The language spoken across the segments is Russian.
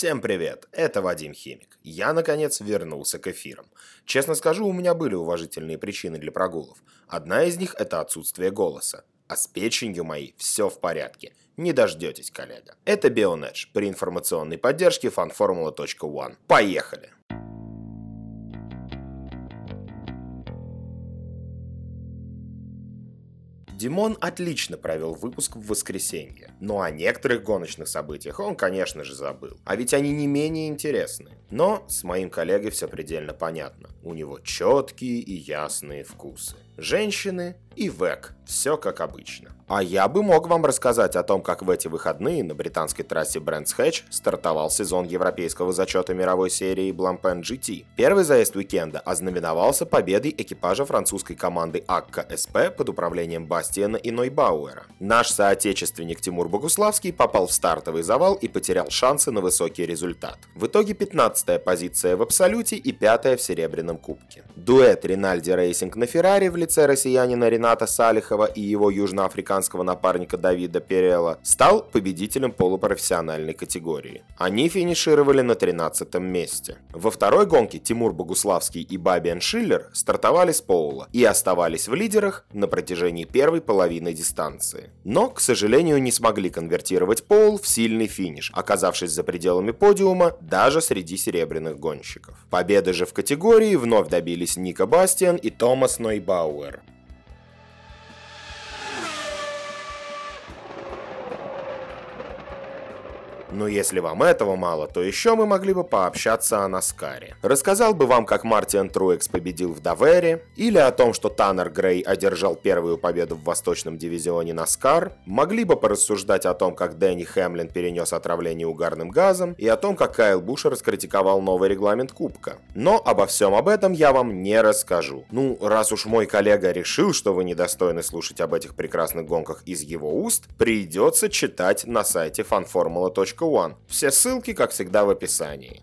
Всем привет, это Вадим Химик. Я, наконец, вернулся к эфирам. Честно скажу, у меня были уважительные причины для прогулов. Одна из них – это отсутствие голоса. А с печенью моей все в порядке. Не дождетесь, коллега. Это Bionedge при информационной поддержке fanformula.one. Поехали! Димон отлично провел выпуск в воскресенье, но о некоторых гоночных событиях он, конечно же, забыл. А ведь они не менее интересны. Но с моим коллегой все предельно понятно. У него четкие и ясные вкусы. Женщины и ВЭК. Все как обычно. А я бы мог вам рассказать о том, как в эти выходные на британской трассе Brands Hatch стартовал сезон европейского зачета мировой серии Blancpain GT. Первый заезд уикенда ознаменовался победой экипажа французской команды AKKA ASP под управлением Бастиена и Нойбауэра. Наш соотечественник Тимур Богуславский попал в стартовый завал и потерял шансы на высокий результат. В итоге 15 позиция в Абсолюте и 5 в Серебряном Кубке. Дуэт Rinaldi Racing на Феррари в лице россиянина Рената Салихова и его южноафриканского напарника Давида Перела стал победителем полупрофессиональной категории. Они финишировали на 13 месте. Во второй гонке Тимур Богуславский и Фабиан Шиллер стартовали с Поула и оставались в лидерах на протяжении первой половины дистанции. Но, к сожалению, не смогли конвертировать Поул в сильный финиш, оказавшись за пределами подиума даже среди серебряных гонщиков. Победы же в категории вновь добились Ника Бастиан и Томас Нойбауэр. Delaware. Но если вам этого мало, то еще мы могли бы пообщаться о Наскаре. Рассказал бы вам, как Мартин Труэкс победил в Давере, или о том, что Таннер Грей одержал первую победу в Восточном дивизионе Наскар, могли бы порассуждать о том, как Дэнни Хэмлин перенес отравление угарным газом, и о том, как Кайл Буш раскритиковал новый регламент Кубка. Но обо всем об этом я вам не расскажу. Ну, раз уж мой коллега решил, что вы недостойны слушать об этих прекрасных гонках из его уст, придется читать на сайте fanformula.com One. Все ссылки, как всегда, в описании.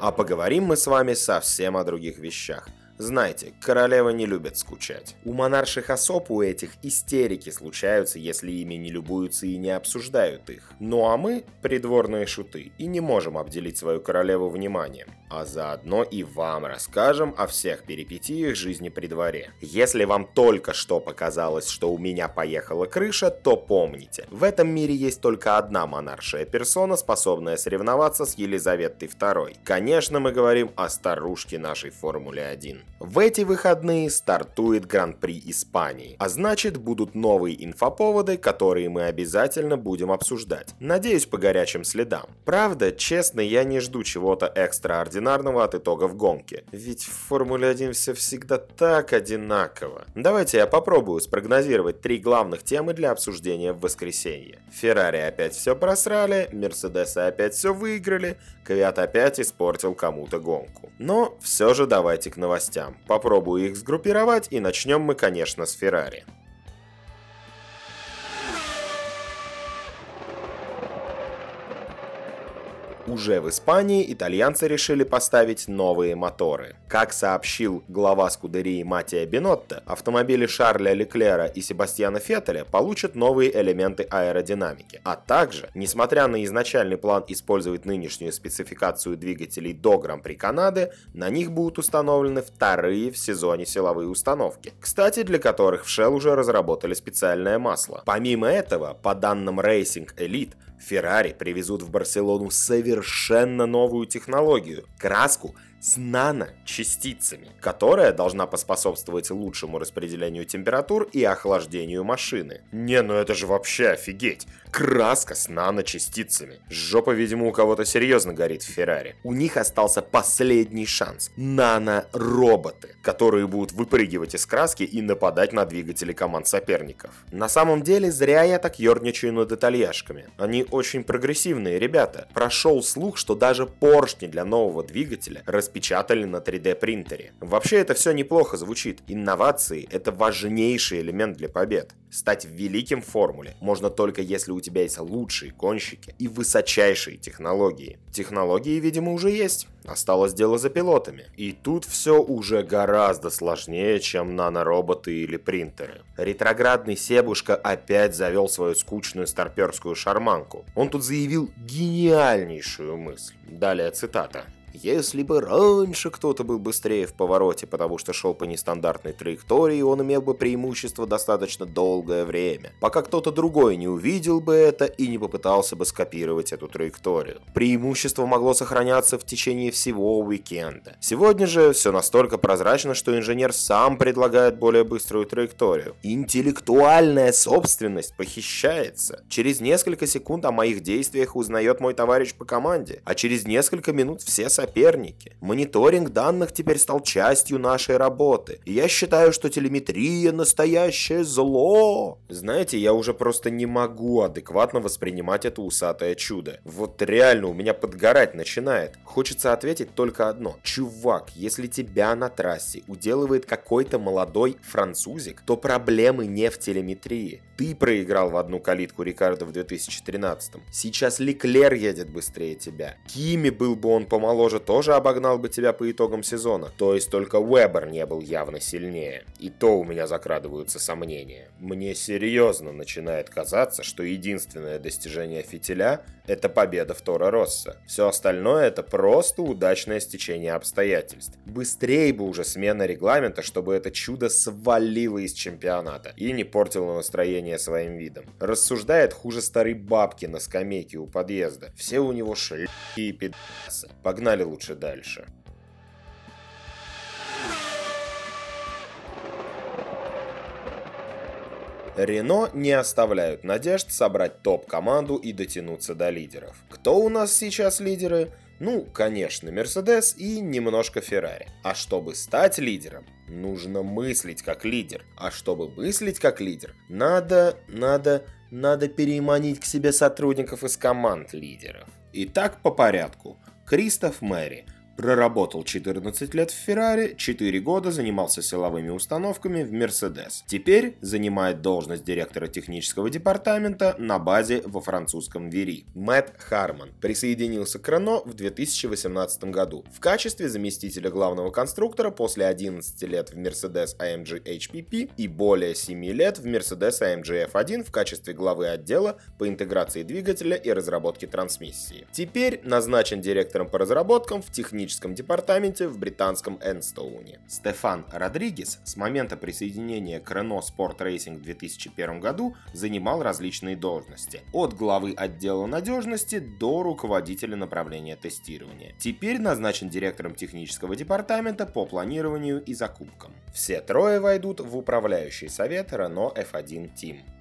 А поговорим мы с вами совсем о других вещах. Знайте, королева не любит скучать. У монарших особ у этих истерики случаются, если ими не любуются и не обсуждают их. Ну а мы, придворные шуты, и не можем обделить свою королеву вниманием. А заодно и вам расскажем о всех перипетиях жизни при дворе. Если вам только что показалось, что у меня поехала крыша, то помните, в этом мире есть только одна монаршая персона, способная соревноваться с Елизаветой II. Конечно, мы говорим о старушке нашей Формуле 1. В эти выходные стартует Гран-при Испании, а значит будут новые инфоповоды, которые мы обязательно будем обсуждать. Надеюсь, по горячим следам. Правда, честно, я не жду чего-то экстраординарного от итогов гонки. Ведь в Формуле 1 все всегда так одинаково. Давайте я попробую спрогнозировать три главных темы для обсуждения в воскресенье. Феррари опять все просрали, Мерседесы опять все выиграли, Квят опять испортил кому-то гонку. Но все же давайте к новостям. Попробую их сгруппировать и начнем мы, конечно, с Феррари. Уже в Испании итальянцы решили поставить новые моторы. Как сообщил глава скудерии Матия Бинотто, автомобили Шарля Леклера и Себастьяна Феттеля получат новые элементы аэродинамики. А также, несмотря на изначальный план использовать нынешнюю спецификацию двигателей до Гран-при Канады, на них будут установлены вторые в сезоне силовые установки, кстати, для которых в Shell уже разработали специальное масло. Помимо этого, по данным Racing Elite, Ferrari привезут в Барселону совершенно новую технологию – краску с наночастицами, которая должна поспособствовать лучшему распределению температур и охлаждению машины. Не, ну это же вообще офигеть! Краска с наночастицами. Жопа, видимо, у кого-то серьезно горит в Феррари. У них остался последний шанс. Нано-роботы, которые будут выпрыгивать из краски и нападать на двигатели команд соперников. На самом деле, зря я так ерничаю над итальяшками. Они очень прогрессивные ребята. Прошел слух, что даже поршни для нового двигателя распечатали на 3D принтере. Вообще это все неплохо звучит. Инновации – это важнейший элемент для побед. Стать великим в формуле можно только если у тебя есть лучшие гонщики и высочайшие технологии. Технологии, видимо, уже есть. Осталось дело за пилотами. И тут все уже гораздо сложнее, чем нанороботы или принтеры. Ретроградный Себушка опять завел свою скучную старперскую шарманку. Он тут заявил гениальнейшую мысль. Далее цитата. Если бы раньше кто-то был быстрее в повороте, потому что шел по нестандартной траектории, он имел бы преимущество достаточно долгое время, пока кто-то другой не увидел бы это и не попытался бы скопировать эту траекторию. Преимущество могло сохраняться в течение всего уикенда. Сегодня же все настолько прозрачно, что инженер сам предлагает более быструю траекторию. Интеллектуальная собственность похищается. Через несколько секунд о моих действиях узнает мой товарищ по команде, а через несколько минут все соперники. Мониторинг данных теперь стал частью нашей работы. И я считаю, что телеметрия настоящее зло. Знаете, я уже просто не могу адекватно воспринимать это усатое чудо. Вот реально у меня подгорать начинает. Хочется ответить только одно. Чувак, если тебя на трассе уделывает какой-то молодой французик, то проблемы не в телеметрии. Ты проиграл в одну калитку Рикардо в 2013. Сейчас Леклер едет быстрее тебя. Кими был бы он помоложе тоже тоже обогнал бы тебя по итогам сезона. То есть только Уэбер не был явно сильнее. И то у меня закрадываются сомнения. Мне серьезно начинает казаться, что единственное достижение фитиля – это победа в Торо Росса. Все остальное – это просто удачное стечение обстоятельств. Быстрее бы уже смена регламента, чтобы это чудо свалило из чемпионата и не портило настроение своим видом. Рассуждает хуже старой бабки на скамейке у подъезда. Все у него шли и пидасы. Погнали Погнали лучше дальше. Рено не оставляют надежд собрать топ-команду и дотянуться до лидеров. Кто у нас сейчас лидеры? Ну, конечно, Мерседес и немножко Феррари. А чтобы стать лидером, нужно мыслить как лидер. А чтобы мыслить как лидер, надо, надо, надо переманить к себе сотрудников из команд лидеров. Итак, по порядку. Кристоф Мэри – Проработал 14 лет в Феррари, 4 года занимался силовыми установками в Мерседес. Теперь занимает должность директора технического департамента на базе во французском Вери. Мэтт Харман присоединился к Рено в 2018 году в качестве заместителя главного конструктора после 11 лет в Mercedes AMG HPP и более 7 лет в Mercedes AMG F1 в качестве главы отдела по интеграции двигателя и разработке трансмиссии. Теперь назначен директором по разработкам в техническом техническом департаменте в британском Энстоуне. Стефан Родригес с момента присоединения к Renault Sport Racing в 2001 году занимал различные должности. От главы отдела надежности до руководителя направления тестирования. Теперь назначен директором технического департамента по планированию и закупкам. Все трое войдут в управляющий совет Renault F1 Team.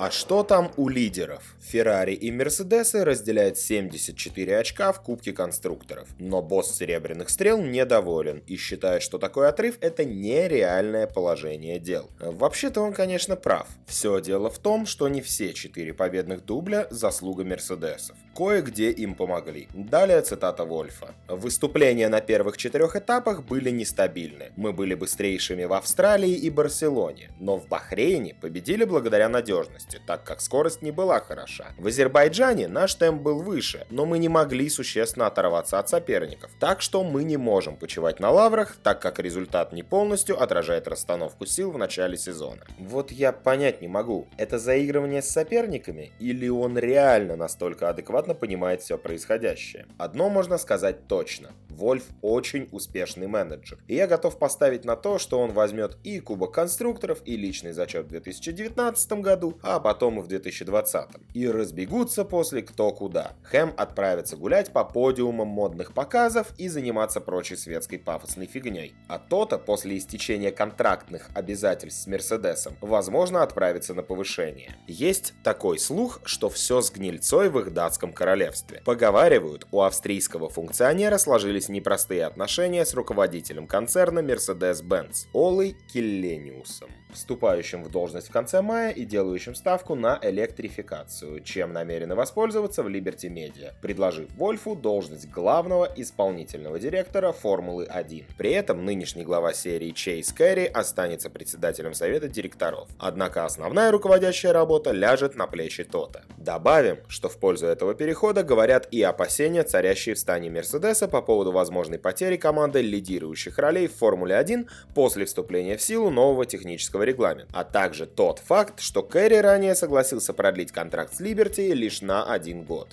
А что там у лидеров? Феррари и Мерседесы разделяют 74 очка в Кубке конструкторов. Но босс Серебряных Стрел недоволен и считает, что такой отрыв это нереальное положение дел. Вообще-то он, конечно, прав. Все дело в том, что не все 4 победных дубля заслуга Мерседесов. Кое-где им помогли. Далее цитата Вольфа. Выступления на первых четырех этапах были нестабильны. Мы были быстрейшими в Австралии и Барселоне, но в Бахрейне победили благодаря надежности скорости, так как скорость не была хороша. В Азербайджане наш темп был выше, но мы не могли существенно оторваться от соперников. Так что мы не можем почивать на лаврах, так как результат не полностью отражает расстановку сил в начале сезона. Вот я понять не могу, это заигрывание с соперниками или он реально настолько адекватно понимает все происходящее? Одно можно сказать точно. Вольф очень успешный менеджер. И я готов поставить на то, что он возьмет и Кубок конструкторов, и личный зачет в 2019 году, а потом и в 2020. И разбегутся после кто куда. Хэм отправится гулять по подиумам модных показов и заниматься прочей светской пафосной фигней. А то-то после истечения контрактных обязательств с Мерседесом, возможно, отправится на повышение. Есть такой слух, что все с гнильцой в их датском королевстве. Поговаривают, у австрийского функционера сложились непростые отношения с руководителем концерна Mercedes-Benz Олой Киллениусом вступающим в должность в конце мая и делающим ставку на электрификацию, чем намерены воспользоваться в Liberty Media, предложив Вольфу должность главного исполнительного директора Формулы-1. При этом нынешний глава серии Чейз Кэрри останется председателем совета директоров. Однако основная руководящая работа ляжет на плечи Тота. Добавим, что в пользу этого перехода говорят и опасения, царящие в стане Мерседеса по поводу возможной потери команды лидирующих ролей в Формуле-1 после вступления в силу нового технического регламента, а также тот факт, что Кэрри ранее согласился продлить контракт с Liberty лишь на один год.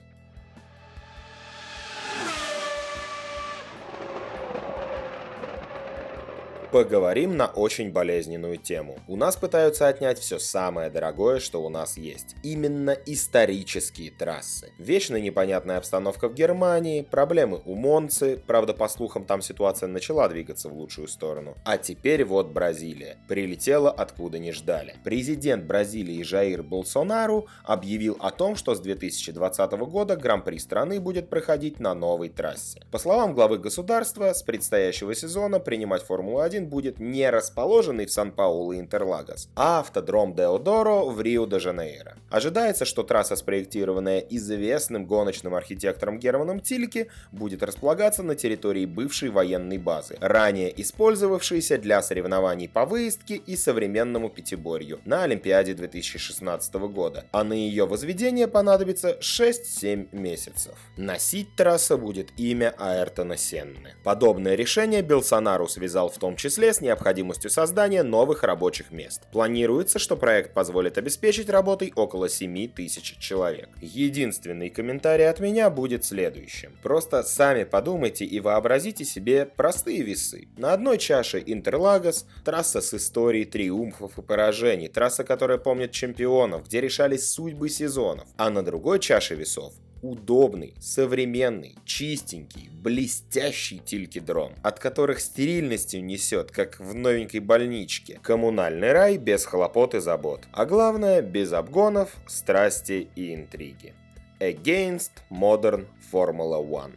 Поговорим на очень болезненную тему. У нас пытаются отнять все самое дорогое, что у нас есть. Именно исторические трассы. Вечно непонятная обстановка в Германии, проблемы у Монцы, правда по слухам там ситуация начала двигаться в лучшую сторону. А теперь вот Бразилия. Прилетела откуда не ждали. Президент Бразилии Жаир Болсонару объявил о том, что с 2020 года Гран-при страны будет проходить на новой трассе. По словам главы государства, с предстоящего сезона принимать Формулу-1 1 будет не расположенный в Сан-Паулу и Интерлагос, а автодром Деодоро в Рио-де-Жанейро. Ожидается, что трасса, спроектированная известным гоночным архитектором Германом Тильке, будет располагаться на территории бывшей военной базы, ранее использовавшейся для соревнований по выездке и современному пятиборью на Олимпиаде 2016 года, а на ее возведение понадобится 6-7 месяцев. Носить трасса будет имя Аэртона Сенны. Подобное решение Белсонару связал в том числе числе с необходимостью создания новых рабочих мест. Планируется, что проект позволит обеспечить работой около 7 тысяч человек. Единственный комментарий от меня будет следующим. Просто сами подумайте и вообразите себе простые весы. На одной чаше Интерлагос, трасса с историей триумфов и поражений, трасса, которая помнит чемпионов, где решались судьбы сезонов. А на другой чаше весов удобный, современный, чистенький, блестящий тилькидром, от которых стерильностью несет, как в новенькой больничке. Коммунальный рай без хлопот и забот. А главное, без обгонов, страсти и интриги. Against Modern Formula One.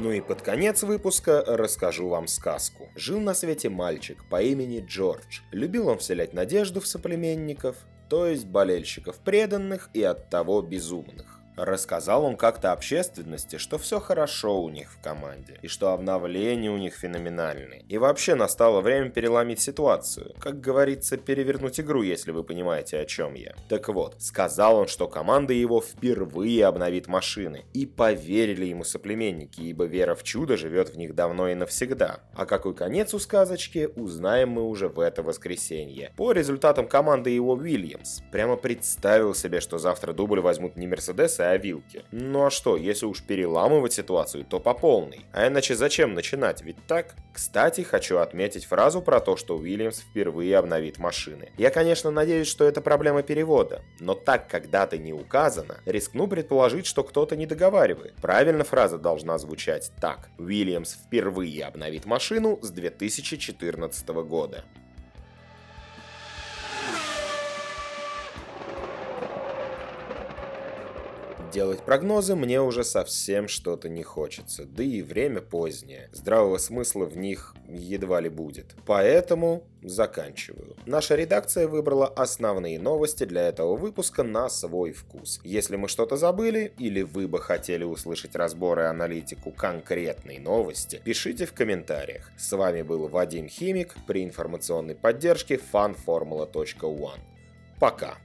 Ну и под конец выпуска расскажу вам сказку. Жил на свете мальчик по имени Джордж. Любил он вселять надежду в соплеменников, то есть болельщиков преданных и оттого безумных. Рассказал он как-то общественности, что все хорошо у них в команде, и что обновления у них феноменальные. И вообще настало время переломить ситуацию. Как говорится, перевернуть игру, если вы понимаете, о чем я. Так вот, сказал он, что команда его впервые обновит машины. И поверили ему соплеменники, ибо вера в чудо живет в них давно и навсегда. А какой конец у сказочки, узнаем мы уже в это воскресенье. По результатам команды его Уильямс. Прямо представил себе, что завтра дубль возьмут не Мерседес, о вилке. Ну а что, если уж переламывать ситуацию, то по полной. А иначе зачем начинать, ведь так? Кстати, хочу отметить фразу про то, что Уильямс впервые обновит машины. Я, конечно, надеюсь, что это проблема перевода, но так как дата не указана, рискну предположить, что кто-то не договаривает. Правильно фраза должна звучать так. Уильямс впервые обновит машину с 2014 года. Делать прогнозы мне уже совсем что-то не хочется, да и время позднее. Здравого смысла в них едва ли будет. Поэтому заканчиваю. Наша редакция выбрала основные новости для этого выпуска на свой вкус. Если мы что-то забыли, или вы бы хотели услышать разбор и аналитику конкретной новости, пишите в комментариях. С вами был Вадим Химик при информационной поддержке fanformula.one. Пока!